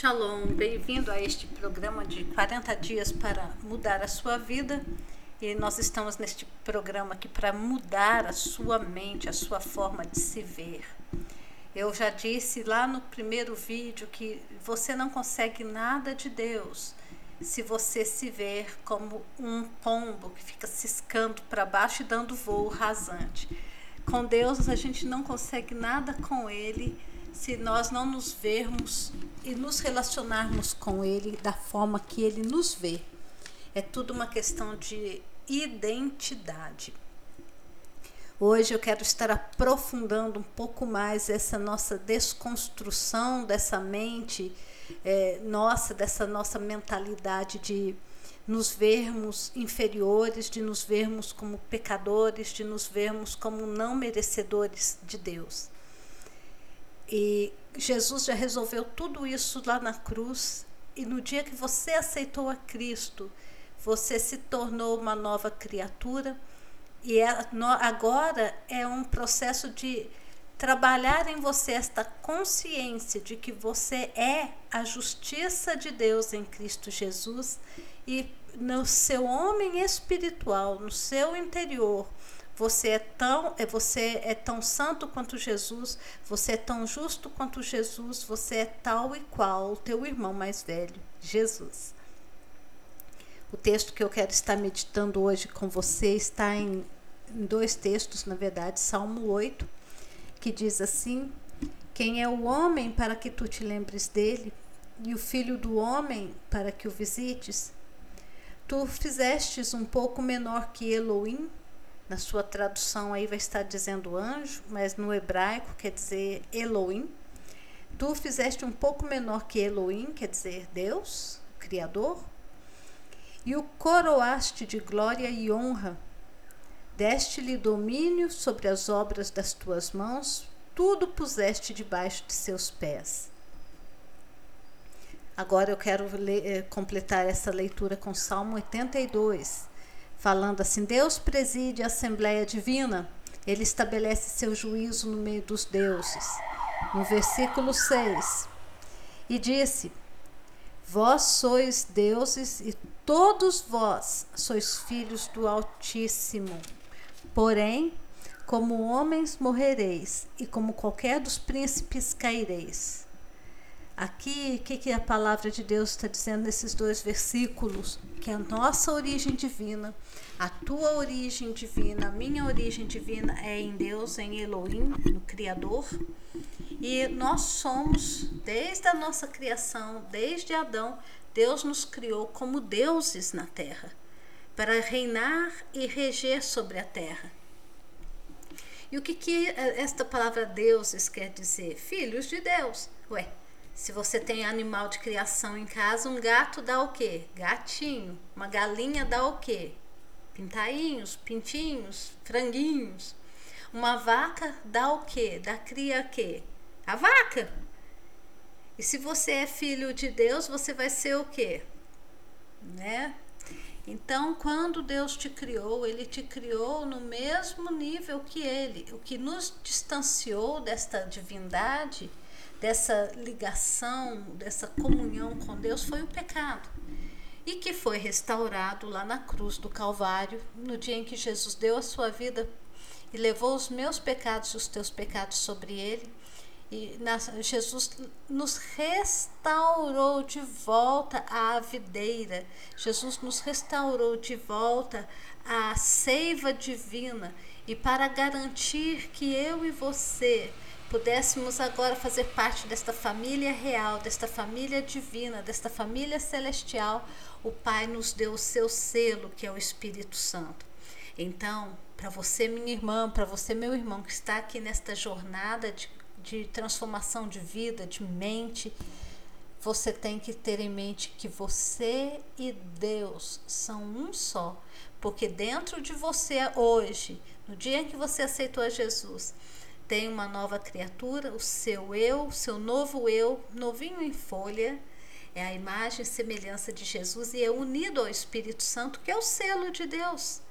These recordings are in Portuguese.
Shalom, bem-vindo a este programa de 40 dias para mudar a sua vida. E nós estamos neste programa aqui para mudar a sua mente, a sua forma de se ver. Eu já disse lá no primeiro vídeo que você não consegue nada de Deus se você se ver como um pombo que fica ciscando para baixo e dando voo rasante. Com Deus a gente não consegue nada com Ele se nós não nos vermos e nos relacionarmos com Ele da forma que Ele nos vê. É tudo uma questão de identidade. Hoje eu quero estar aprofundando um pouco mais essa nossa desconstrução dessa mente é, nossa, dessa nossa mentalidade de nos vermos inferiores, de nos vermos como pecadores, de nos vermos como não merecedores de Deus. E Jesus já resolveu tudo isso lá na cruz. E no dia que você aceitou a Cristo, você se tornou uma nova criatura. E é, agora é um processo de trabalhar em você esta consciência de que você é a justiça de Deus em Cristo Jesus e no seu homem espiritual, no seu interior, você é tão, é, você é tão santo quanto Jesus, você é tão justo quanto Jesus, você é tal e qual o teu irmão mais velho, Jesus. O texto que eu quero estar meditando hoje com você está em, em dois textos, na verdade, Salmo 8, que diz assim: Quem é o homem para que tu te lembres dele, e o filho do homem para que o visites? Tu fizestes um pouco menor que Elohim, na sua tradução aí vai estar dizendo anjo, mas no hebraico quer dizer Elohim. Tu fizeste um pouco menor que Elohim, quer dizer Deus, Criador, e o coroaste de glória e honra. Deste-lhe domínio sobre as obras das tuas mãos, tudo puseste debaixo de seus pés. Agora eu quero ler, eh, completar essa leitura com Salmo 82 falando assim: Deus preside a Assembleia Divina, ele estabelece seu juízo no meio dos deuses. No versículo 6, e disse: Vós sois deuses e todos vós sois filhos do Altíssimo. Porém, como homens morrereis, e como qualquer dos príncipes caireis. Aqui, o que, que a palavra de Deus está dizendo nesses dois versículos? Que a nossa origem divina, a tua origem divina, a minha origem divina é em Deus, em Elohim, no Criador. E nós somos, desde a nossa criação, desde Adão, Deus nos criou como deuses na terra, para reinar e reger sobre a terra. E o que, que esta palavra deuses quer dizer? Filhos de Deus. Ué, se você tem animal de criação em casa, um gato dá o quê? Gatinho. Uma galinha dá o quê? Pintainhos, pintinhos, franguinhos. Uma vaca dá o quê? Dá cria o quê? A vaca. E se você é filho de Deus, você vai ser o quê? Né? Então, quando Deus te criou, Ele te criou no mesmo nível que Ele. O que nos distanciou desta divindade dessa ligação, dessa comunhão com Deus foi o pecado. E que foi restaurado lá na cruz do Calvário, no dia em que Jesus deu a sua vida e levou os meus pecados e os teus pecados sobre ele. E na, Jesus nos restaurou de volta à videira. Jesus nos restaurou de volta à seiva divina. E para garantir que eu e você pudéssemos agora fazer parte desta família real, desta família divina, desta família celestial, o Pai nos deu o seu selo, que é o Espírito Santo. Então, para você, minha irmã, para você, meu irmão, que está aqui nesta jornada de, de transformação de vida, de mente, você tem que ter em mente que você e Deus são um só. Porque dentro de você hoje, no dia em que você aceitou a Jesus, tem uma nova criatura, o seu eu, o seu novo eu, novinho em folha, é a imagem e semelhança de Jesus e é unido ao Espírito Santo, que é o selo de Deus,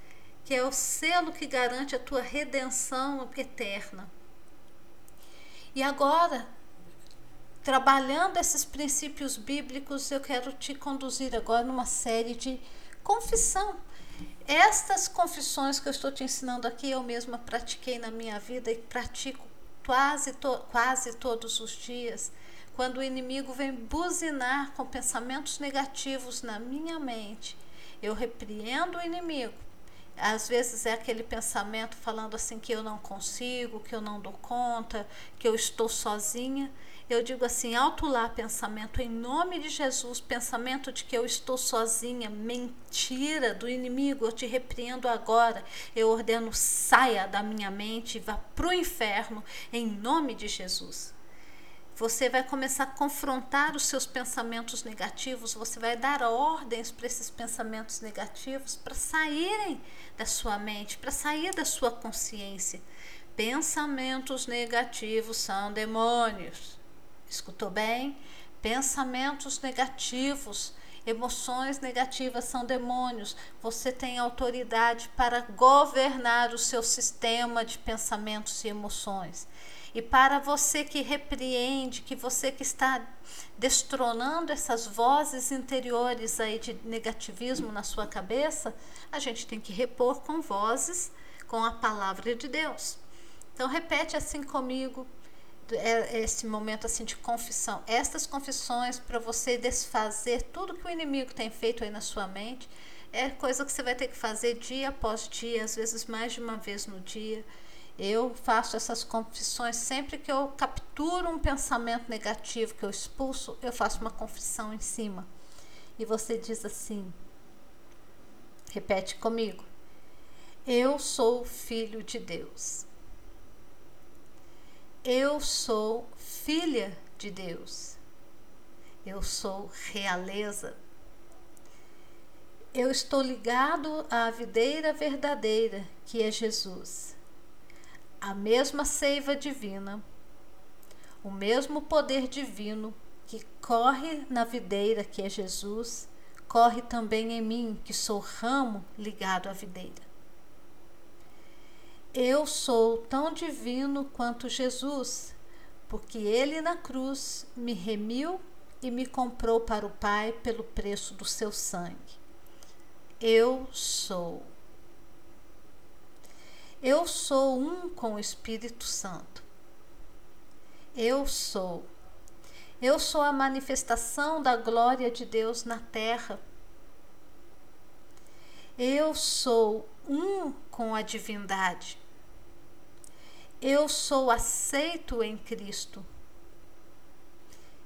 que é o selo que garante a tua redenção eterna. E agora, trabalhando esses princípios bíblicos, eu quero te conduzir agora numa série de confissão. Estas confissões que eu estou te ensinando aqui, eu mesma pratiquei na minha vida e pratico quase, to quase todos os dias. Quando o inimigo vem buzinar com pensamentos negativos na minha mente, eu repreendo o inimigo. Às vezes é aquele pensamento falando assim que eu não consigo, que eu não dou conta, que eu estou sozinha. Eu digo assim, alto lá pensamento em nome de Jesus, pensamento de que eu estou sozinha, mentira do inimigo, eu te repreendo agora. Eu ordeno saia da minha mente e vá para o inferno em nome de Jesus. Você vai começar a confrontar os seus pensamentos negativos, você vai dar ordens para esses pensamentos negativos para saírem da sua mente, para sair da sua consciência. Pensamentos negativos são demônios. Escutou bem? Pensamentos negativos, emoções negativas são demônios. Você tem autoridade para governar o seu sistema de pensamentos e emoções. E para você que repreende, que você que está destronando essas vozes interiores aí de negativismo na sua cabeça, a gente tem que repor com vozes, com a palavra de Deus. Então repete assim comigo, esse momento assim de confissão, estas confissões para você desfazer tudo que o inimigo tem feito aí na sua mente, é coisa que você vai ter que fazer dia após dia, às vezes mais de uma vez no dia. Eu faço essas confissões sempre que eu capturo um pensamento negativo que eu expulso, eu faço uma confissão em cima. E você diz assim: repete comigo. Eu sou filho de Deus. Eu sou filha de Deus. Eu sou realeza. Eu estou ligado à videira verdadeira, que é Jesus. A mesma seiva divina, o mesmo poder divino que corre na videira, que é Jesus, corre também em mim, que sou ramo ligado à videira. Eu sou tão divino quanto Jesus, porque ele na cruz me remiu e me comprou para o Pai pelo preço do seu sangue. Eu sou. Eu sou um com o Espírito Santo. Eu sou. Eu sou a manifestação da glória de Deus na terra. Eu sou um com a divindade. Eu sou aceito em Cristo.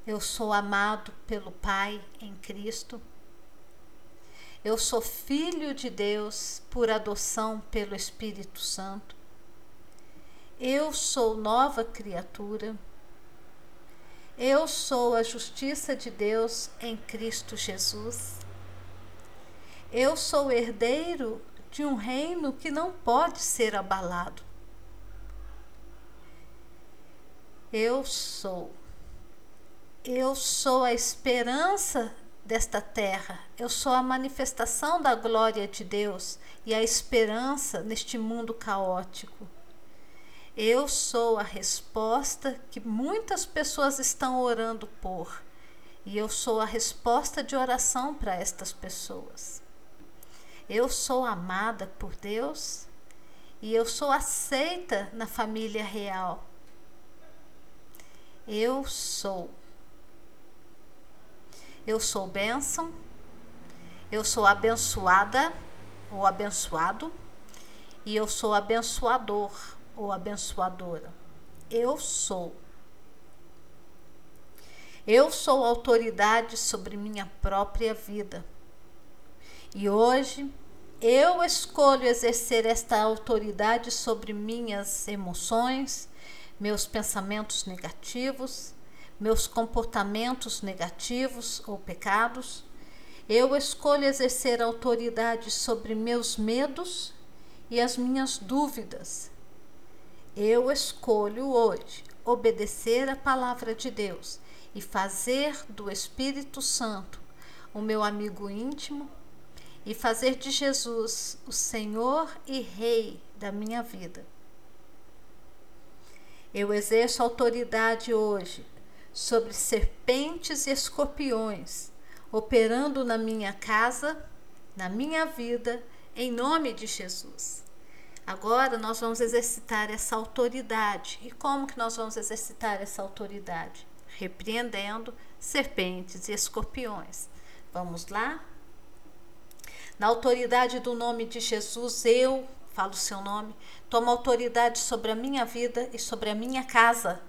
Eu sou amado pelo Pai em Cristo. Eu sou filho de Deus por adoção pelo Espírito Santo. Eu sou nova criatura. Eu sou a justiça de Deus em Cristo Jesus. Eu sou herdeiro de um reino que não pode ser abalado. Eu sou. Eu sou a esperança desta terra. Eu sou a manifestação da glória de Deus e a esperança neste mundo caótico. Eu sou a resposta que muitas pessoas estão orando por. E eu sou a resposta de oração para estas pessoas. Eu sou amada por Deus e eu sou aceita na família real. Eu sou. Eu sou bênção. Eu sou abençoada ou abençoado. E eu sou abençoador ou abençoadora. Eu sou. Eu sou autoridade sobre minha própria vida. E hoje eu escolho exercer esta autoridade sobre minhas emoções, meus pensamentos negativos, meus comportamentos negativos ou pecados. Eu escolho exercer autoridade sobre meus medos e as minhas dúvidas. Eu escolho hoje obedecer a palavra de Deus e fazer do Espírito Santo o meu amigo íntimo e fazer de Jesus o Senhor e Rei da minha vida. Eu exerço autoridade hoje sobre serpentes e escorpiões, operando na minha casa, na minha vida, em nome de Jesus. Agora nós vamos exercitar essa autoridade. E como que nós vamos exercitar essa autoridade? Repreendendo serpentes e escorpiões. Vamos lá? Na autoridade do nome de Jesus, eu falo o seu nome, tomo autoridade sobre a minha vida e sobre a minha casa,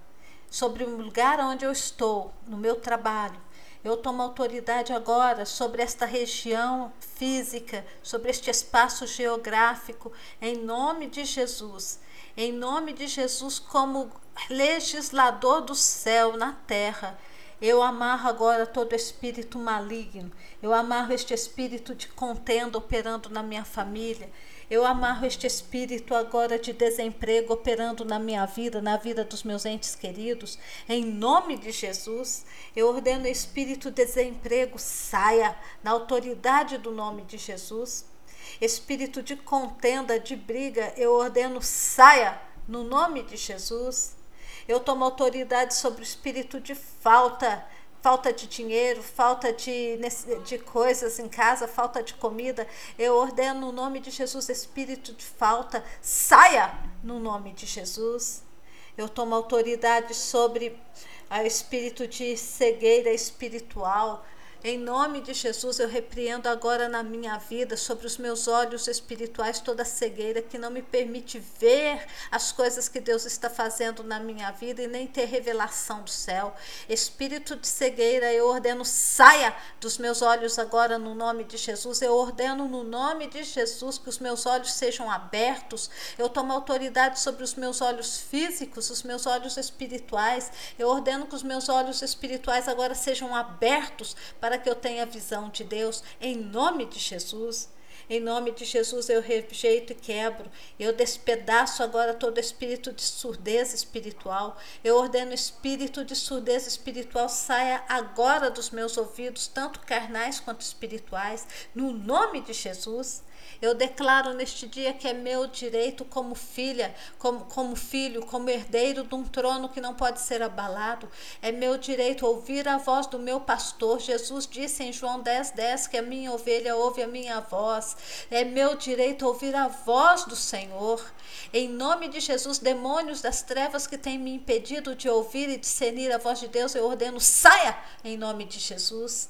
sobre o lugar onde eu estou, no meu trabalho. Eu tomo autoridade agora sobre esta região física, sobre este espaço geográfico, em nome de Jesus. Em nome de Jesus, como legislador do céu na terra. Eu amarro agora todo espírito maligno. Eu amarro este espírito de contenda operando na minha família. Eu amarro este espírito agora de desemprego operando na minha vida, na vida dos meus entes queridos. Em nome de Jesus, eu ordeno espírito de desemprego saia na autoridade do nome de Jesus. Espírito de contenda, de briga, eu ordeno saia no nome de Jesus. Eu tomo autoridade sobre o espírito de falta, falta de dinheiro, falta de, de coisas em casa, falta de comida, eu ordeno no nome de Jesus, espírito de falta, saia no nome de Jesus. Eu tomo autoridade sobre o espírito de cegueira espiritual, em nome de Jesus, eu repreendo agora na minha vida, sobre os meus olhos espirituais, toda cegueira que não me permite ver as coisas que Deus está fazendo na minha vida e nem ter revelação do céu. Espírito de cegueira, eu ordeno, saia dos meus olhos agora no nome de Jesus. Eu ordeno no nome de Jesus que os meus olhos sejam abertos. Eu tomo autoridade sobre os meus olhos físicos, os meus olhos espirituais. Eu ordeno que os meus olhos espirituais agora sejam abertos para para que eu tenha visão de Deus, em nome de Jesus. Em nome de Jesus eu rejeito e quebro. Eu despedaço agora todo espírito de surdez espiritual. Eu ordeno espírito de surdez espiritual saia agora dos meus ouvidos, tanto carnais quanto espirituais, no nome de Jesus. Eu declaro neste dia que é meu direito como filha, como, como filho, como herdeiro de um trono que não pode ser abalado. É meu direito ouvir a voz do meu pastor. Jesus disse em João 10, 10 que a minha ovelha ouve a minha voz. É meu direito ouvir a voz do Senhor. Em nome de Jesus, demônios das trevas que têm me impedido de ouvir e discernir a voz de Deus, eu ordeno, saia em nome de Jesus.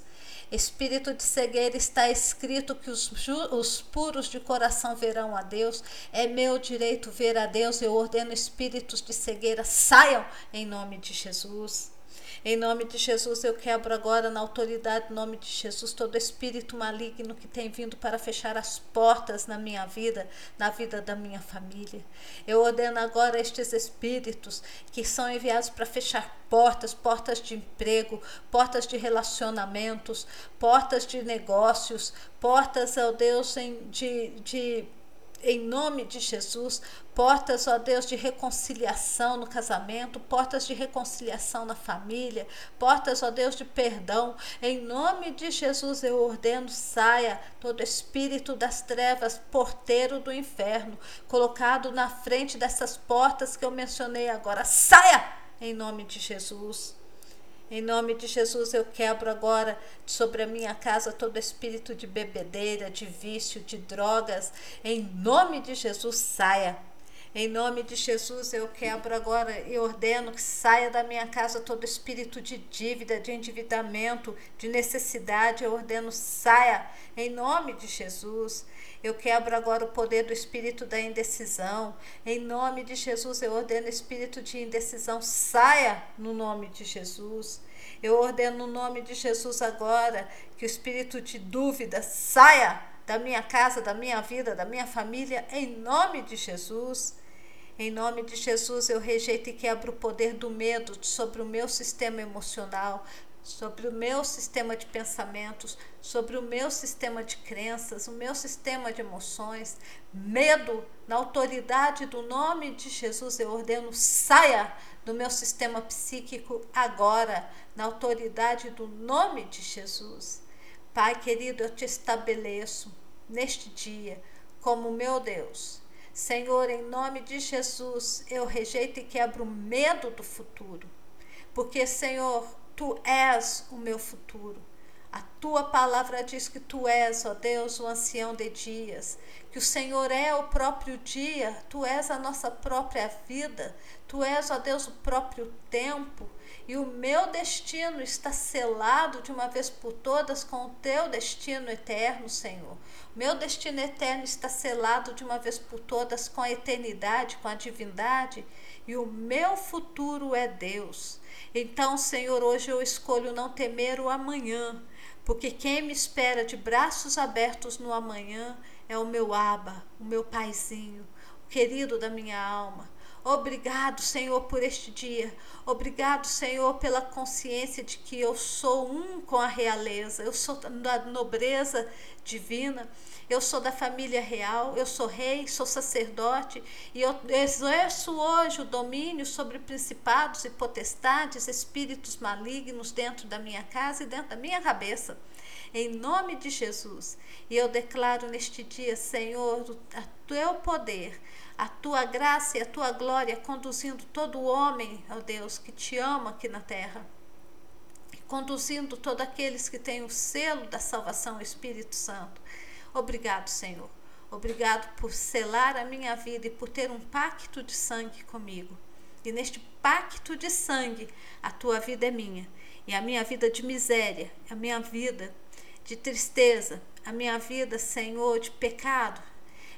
Espírito de cegueira está escrito que os, os puros de coração verão a Deus. É meu direito ver a Deus. Eu ordeno espíritos de cegueira saiam em nome de Jesus. Em nome de Jesus, eu quebro agora, na autoridade, em nome de Jesus, todo espírito maligno que tem vindo para fechar as portas na minha vida, na vida da minha família. Eu ordeno agora estes espíritos que são enviados para fechar portas, portas de emprego, portas de relacionamentos, portas de negócios, portas, ó Deus, de, de em nome de Jesus, portas, ó Deus, de reconciliação no casamento, portas de reconciliação na família, portas, ó Deus, de perdão. Em nome de Jesus eu ordeno, saia todo espírito das trevas, porteiro do inferno, colocado na frente dessas portas que eu mencionei agora. Saia em nome de Jesus. Em nome de Jesus, eu quebro agora sobre a minha casa todo espírito de bebedeira, de vício, de drogas. Em nome de Jesus, saia. Em nome de Jesus, eu quebro agora e ordeno que saia da minha casa todo espírito de dívida, de endividamento, de necessidade. Eu ordeno, saia. Em nome de Jesus. Eu quebro agora o poder do espírito da indecisão. Em nome de Jesus, eu ordeno espírito de indecisão, saia no nome de Jesus. Eu ordeno no nome de Jesus agora que o espírito de dúvida saia da minha casa, da minha vida, da minha família, em nome de Jesus. Em nome de Jesus, eu rejeito e quebro o poder do medo sobre o meu sistema emocional, sobre o meu sistema de pensamentos, sobre o meu sistema de crenças, o meu sistema de emoções. Medo, na autoridade do nome de Jesus, eu ordeno, saia do meu sistema psíquico agora, na autoridade do nome de Jesus. Pai querido, eu te estabeleço neste dia como meu Deus. Senhor, em nome de Jesus, eu rejeito e quebro o medo do futuro porque, Senhor, tu és o meu futuro. A tua palavra diz que tu és, ó Deus, o ancião de dias, que o Senhor é o próprio dia, tu és a nossa própria vida, tu és, ó Deus, o próprio tempo, e o meu destino está selado de uma vez por todas com o teu destino eterno, Senhor. Meu destino eterno está selado de uma vez por todas com a eternidade, com a divindade, e o meu futuro é Deus. Então, Senhor, hoje eu escolho não temer o amanhã, porque quem me espera de braços abertos no amanhã é o meu aba, o meu paizinho, o querido da minha alma. Obrigado, Senhor, por este dia. Obrigado, Senhor, pela consciência de que eu sou um com a realeza, eu sou da nobreza divina, eu sou da família real, eu sou rei, sou sacerdote e eu exerço hoje o domínio sobre principados e potestades, espíritos malignos dentro da minha casa e dentro da minha cabeça. Em nome de Jesus. E eu declaro neste dia, Senhor, o teu poder a tua graça e a tua glória conduzindo todo homem, ó Deus, que te ama aqui na terra. Conduzindo todos aqueles que têm o selo da salvação, o Espírito Santo. Obrigado, Senhor. Obrigado por selar a minha vida e por ter um pacto de sangue comigo. E neste pacto de sangue, a tua vida é minha. E a minha vida de miséria, a minha vida de tristeza, a minha vida, Senhor, de pecado,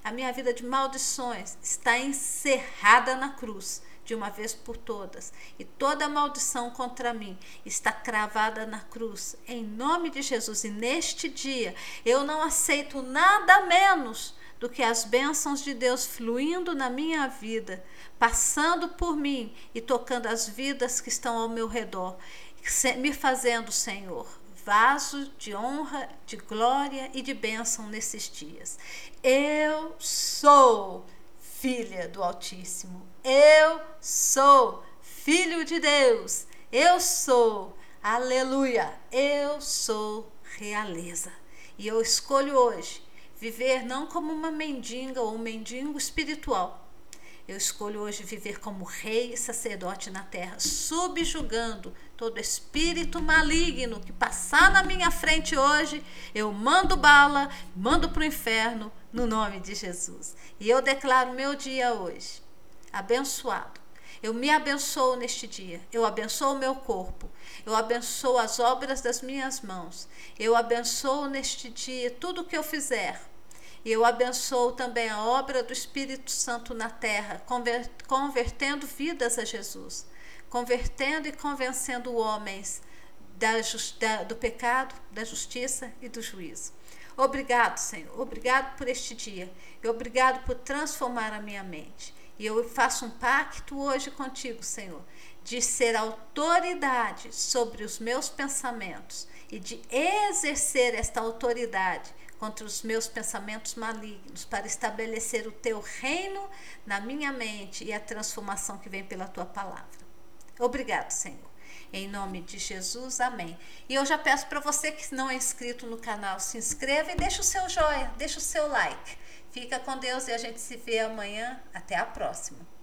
a minha vida de maldições está encerrada na cruz de uma vez por todas. E toda maldição contra mim está cravada na cruz, em nome de Jesus. E neste dia eu não aceito nada menos do que as bênçãos de Deus fluindo na minha vida, passando por mim e tocando as vidas que estão ao meu redor, me fazendo, Senhor, vaso de honra, de glória e de bênção nesses dias. Eu sou filha do Altíssimo. Eu sou filho de Deus. Eu sou, aleluia, eu sou realeza. E eu escolho hoje viver não como uma mendiga ou um mendigo espiritual, eu escolho hoje viver como rei e sacerdote na terra, subjugando todo espírito maligno que passar na minha frente hoje. Eu mando bala, mando para o inferno, no nome de Jesus. E eu declaro meu dia hoje abençoado. Eu me abençoo neste dia. Eu abençoo o meu corpo. Eu abençoo as obras das minhas mãos. Eu abençoo neste dia tudo que eu fizer e eu abençoo também a obra do Espírito Santo na terra, convertendo vidas a Jesus, convertendo e convencendo homens da, da, do pecado, da justiça e do juízo. Obrigado, Senhor. Obrigado por este dia. E obrigado por transformar a minha mente. E eu faço um pacto hoje contigo, Senhor, de ser autoridade sobre os meus pensamentos e de exercer esta autoridade contra os meus pensamentos malignos, para estabelecer o teu reino na minha mente e a transformação que vem pela tua palavra. Obrigado, Senhor. Em nome de Jesus, amém. E eu já peço para você que não é inscrito no canal, se inscreva e deixa o seu joia, deixa o seu like. Fica com Deus e a gente se vê amanhã. Até a próxima.